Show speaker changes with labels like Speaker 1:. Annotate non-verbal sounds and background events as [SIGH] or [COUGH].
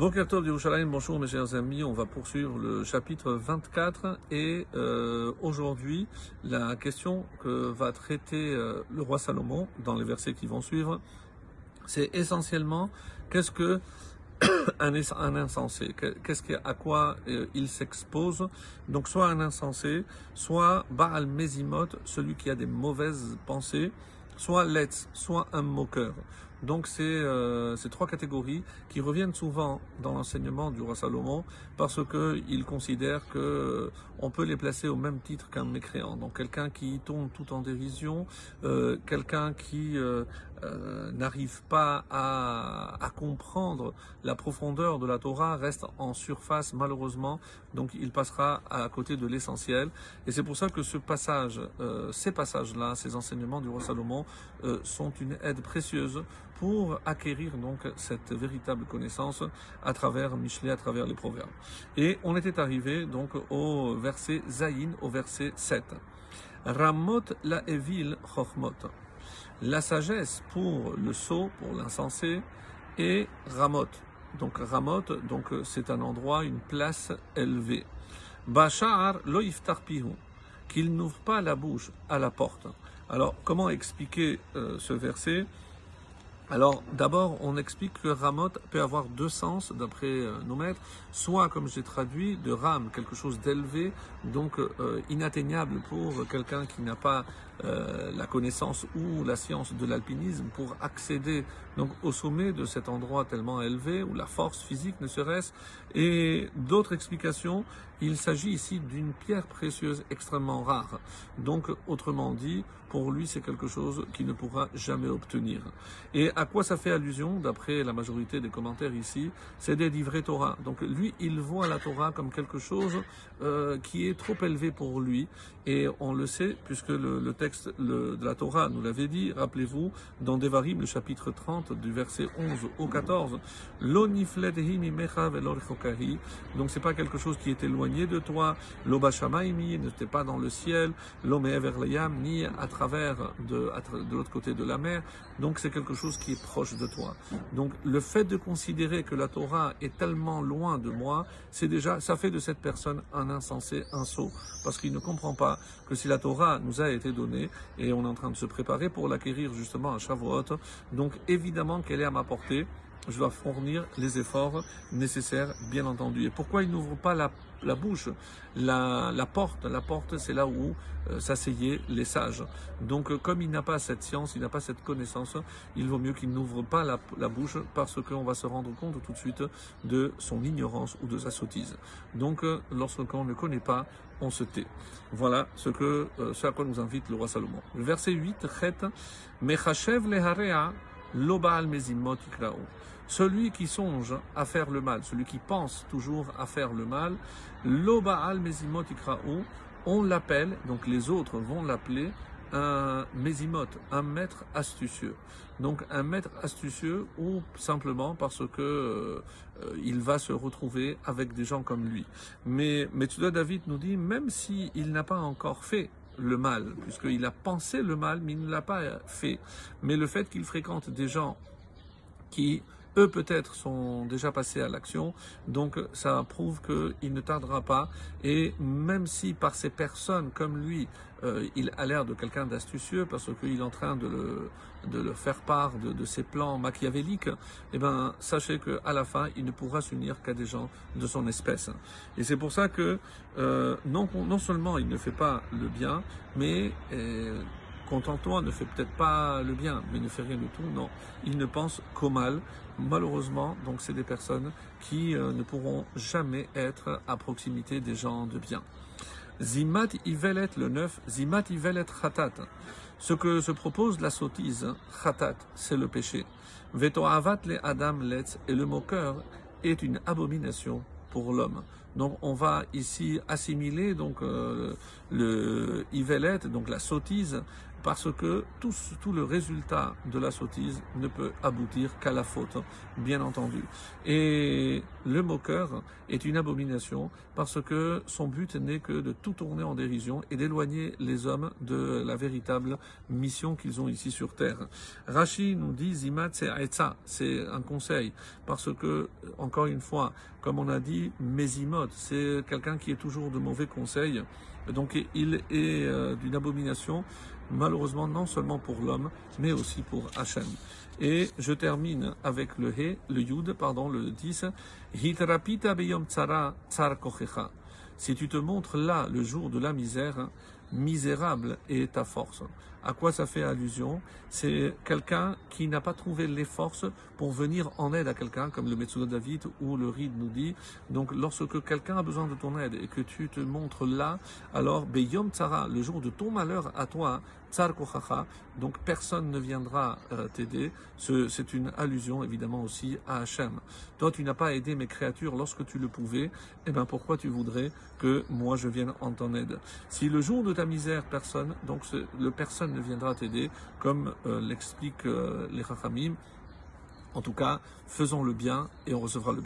Speaker 1: Yerushalayim, bonjour mes chers amis, on va poursuivre le chapitre 24 et euh, aujourd'hui la question que va traiter euh, le roi Salomon dans les versets qui vont suivre, c'est essentiellement qu'est-ce que [COUGHS] un, un insensé, qu'est-ce que, à quoi euh, il s'expose, donc soit un insensé, soit Baal Mezimot, celui qui a des mauvaises pensées, soit Letz, soit un moqueur. Donc c'est euh, ces trois catégories qui reviennent souvent dans l'enseignement du roi Salomon parce qu'il considère que euh, on peut les placer au même titre qu'un mécréant. Donc quelqu'un qui tombe tout en dérision, euh, quelqu'un qui euh, euh, n'arrive pas à, à, comprendre la profondeur de la Torah reste en surface malheureusement, donc il passera à côté de l'essentiel. Et c'est pour ça que ce passage, ces passages-là, ces enseignements du roi Salomon sont une aide précieuse pour acquérir donc cette véritable connaissance à travers Michelet, à travers les proverbes. Et on était arrivé donc au verset Zayin, au verset 7. Ramot la evil chochmot. La sagesse pour le sot, pour l'insensé, et Ramot. Donc Ramot, donc c'est un endroit, une place élevée. Bachar lo pihu, qu'il n'ouvre pas la bouche à la porte. Alors comment expliquer euh, ce verset? Alors d'abord, on explique que Ramot peut avoir deux sens d'après euh, nos maîtres, soit comme j'ai traduit de Ram, quelque chose d'élevé, donc euh, inatteignable pour quelqu'un qui n'a pas euh, la connaissance ou la science de l'alpinisme pour accéder donc au sommet de cet endroit tellement élevé où la force physique ne serait-ce. Et d'autres explications il s'agit ici d'une pierre précieuse extrêmement rare. Donc autrement dit pour lui c'est quelque chose qu'il ne pourra jamais obtenir. Et à quoi ça fait allusion d'après la majorité des commentaires ici c'est des livrets Torah. Donc lui il voit la Torah comme quelque chose euh, qui est trop élevé pour lui. Et on le sait puisque le, texte de la Torah nous l'avait dit rappelez-vous dans Devarim le chapitre 30 du verset 11 au 14. Donc c'est pas quelque chose qui est éloigné de toi. L'obashamaimi n'était pas dans le ciel. L'omeverlayam ni à travers de, de l'autre côté de la mer. Donc c'est quelque chose qui est proche de toi. Donc le fait de considérer que la Torah est tellement loin de moi, c'est déjà, ça fait de cette personne un insensé, un sot. Parce qu'il ne comprend pas que si la Torah nous a été donnée et on est en train de se préparer pour l'acquérir justement à Shavuot, donc évidemment qu'elle est à ma portée. Je dois fournir les efforts nécessaires, bien entendu. Et pourquoi il n'ouvre pas la, la bouche la, porte, la porte, c'est là où euh, s'asseyaient les sages. Donc, euh, comme il n'a pas cette science, il n'a pas cette connaissance, il vaut mieux qu'il n'ouvre pas la, bouche parce qu'on va se rendre compte tout de suite de son ignorance ou de sa sottise. Donc, euh, lorsqu'on ne connaît pas, on se tait. Voilà ce, que, à quoi nous invite le roi Salomon. Verset 8, Chet, Mechachev leharea L'obal mezimot Celui qui songe à faire le mal, celui qui pense toujours à faire le mal, l'obal mezimot on l'appelle, donc les autres vont l'appeler un mezimot, un maître astucieux. Donc un maître astucieux ou simplement parce que euh, il va se retrouver avec des gens comme lui. Mais Metsuda David nous dit même s'il il n'a pas encore fait le mal, puisqu'il a pensé le mal, mais il ne l'a pas fait. Mais le fait qu'il fréquente des gens qui, eux peut-être, sont déjà passés à l'action, donc ça prouve qu'il ne tardera pas. Et même si par ces personnes comme lui, euh, il a l'air de quelqu'un d'astucieux parce qu'il est en train de le, de le faire part de, de, ses plans machiavéliques, eh ben, sachez qu'à la fin, il ne pourra s'unir qu'à des gens de son espèce. Et c'est pour ça que euh, non, non seulement il ne fait pas le bien, mais euh, Content-toi ne fait peut-être pas le bien, mais ne fait rien du tout. Non, il ne pense qu'au mal. Malheureusement, donc c'est des personnes qui euh, ne pourront jamais être à proximité des gens de bien. Zimat Ivelet le 9, Zimat Ivelet Khatat. Ce que se propose la sottise, Khatat, c'est le péché. Veto Avat le Adam Letz, et le moqueur est une abomination pour l'homme. Donc on va ici assimiler donc euh, le Ivelet, donc la sottise, parce que tout, le résultat de la sottise ne peut aboutir qu'à la faute, bien entendu. Et le moqueur est une abomination parce que son but n'est que de tout tourner en dérision et d'éloigner les hommes de la véritable mission qu'ils ont ici sur terre. Rashi nous dit Zimat c'est un conseil parce que, encore une fois, comme on a dit, Mésimot, c'est quelqu'un qui est toujours de mauvais conseils. Donc il est euh, d'une abomination, malheureusement non seulement pour l'homme, mais aussi pour Hachem. Et je termine avec le He, le Yud, pardon, le 10. Hitrapita beyom tsara tsar kochecha. Si tu te montres là le jour de la misère, misérable est ta force. À quoi ça fait allusion C'est quelqu'un qui n'a pas trouvé les forces pour venir en aide à quelqu'un, comme le Metsuda David ou le Ride nous dit. Donc, lorsque quelqu'un a besoin de ton aide et que tu te montres là, alors Beyom Tsara, le jour de ton malheur à toi, Tsar Kochacha, donc personne ne viendra euh, t'aider. C'est une allusion évidemment aussi à Hachem. Toi, tu n'as pas aidé mes créatures lorsque tu le pouvais, eh bien pourquoi tu voudrais que moi je vienne en ton aide? Si le jour de ta misère, personne, donc le viendra t'aider, comme euh, l'expliquent euh, les Chachamim. En tout cas, faisons le bien et on recevra le bien.